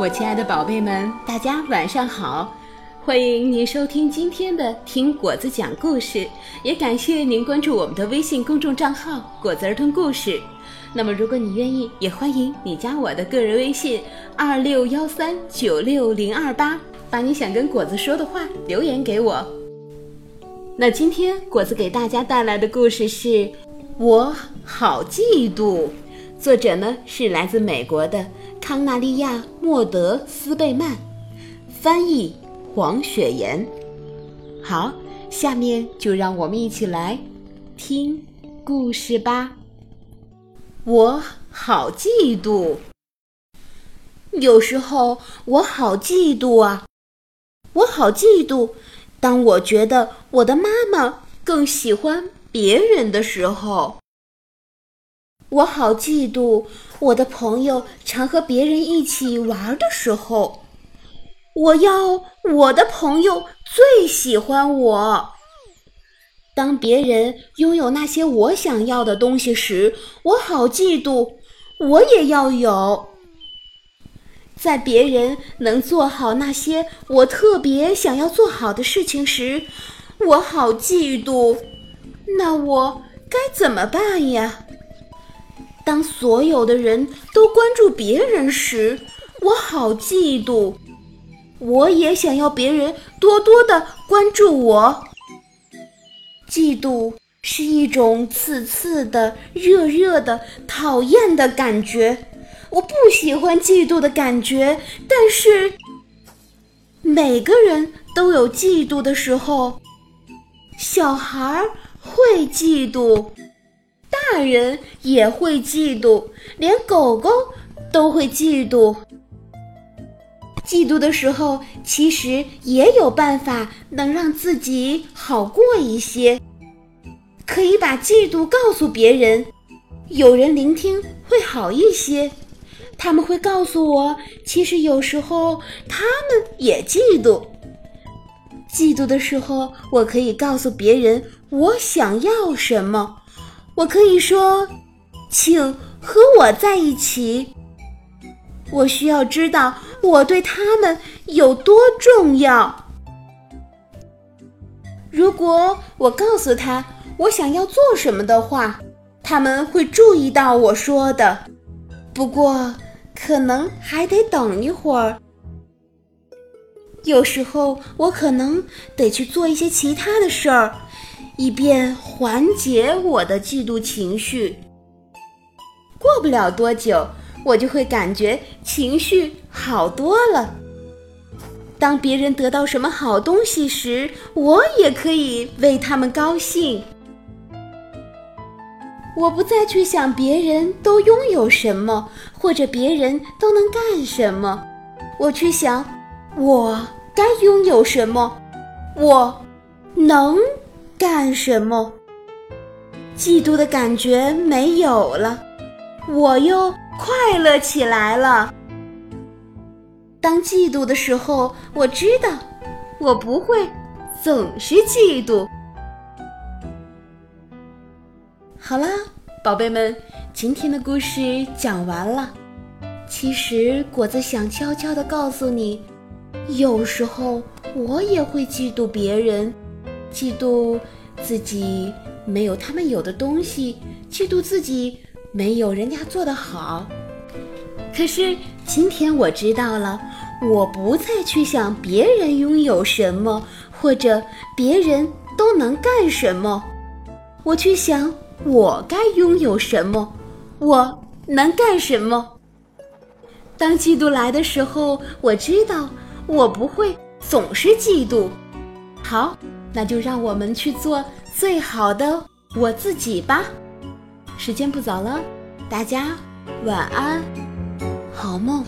我亲爱的宝贝们，大家晚上好！欢迎您收听今天的听果子讲故事，也感谢您关注我们的微信公众账号“果子儿童故事”。那么，如果你愿意，也欢迎你加我的个人微信二六幺三九六零二八，把你想跟果子说的话留言给我。那今天果子给大家带来的故事是《我好嫉妒》。作者呢是来自美国的康纳利亚·莫德斯贝曼，翻译黄雪岩。好，下面就让我们一起来听故事吧。我好嫉妒，有时候我好嫉妒啊，我好嫉妒。当我觉得我的妈妈更喜欢别人的时候。我好嫉妒我的朋友常和别人一起玩的时候，我要我的朋友最喜欢我。当别人拥有那些我想要的东西时，我好嫉妒，我也要有。在别人能做好那些我特别想要做好的事情时，我好嫉妒。那我该怎么办呀？当所有的人都关注别人时，我好嫉妒。我也想要别人多多的关注我。嫉妒是一种刺刺的、热热的、讨厌的感觉。我不喜欢嫉妒的感觉，但是每个人都有嫉妒的时候。小孩儿会嫉妒。大人也会嫉妒，连狗狗都会嫉妒。嫉妒的时候，其实也有办法能让自己好过一些。可以把嫉妒告诉别人，有人聆听会好一些。他们会告诉我，其实有时候他们也嫉妒。嫉妒的时候，我可以告诉别人我想要什么。我可以说，请和我在一起。我需要知道我对他们有多重要。如果我告诉他我想要做什么的话，他们会注意到我说的。不过，可能还得等一会儿。有时候，我可能得去做一些其他的事儿。以便缓解我的嫉妒情绪。过不了多久，我就会感觉情绪好多了。当别人得到什么好东西时，我也可以为他们高兴。我不再去想别人都拥有什么，或者别人都能干什么，我去想我该拥有什么，我能。干什么？嫉妒的感觉没有了，我又快乐起来了。当嫉妒的时候，我知道我不会总是嫉妒。好啦，宝贝们，今天的故事讲完了。其实果子想悄悄的告诉你，有时候我也会嫉妒别人。嫉妒自己没有他们有的东西，嫉妒自己没有人家做得好。可是今天我知道了，我不再去想别人拥有什么，或者别人都能干什么，我去想我该拥有什么，我能干什么。当嫉妒来的时候，我知道我不会总是嫉妒。好。那就让我们去做最好的我自己吧。时间不早了，大家晚安，好梦。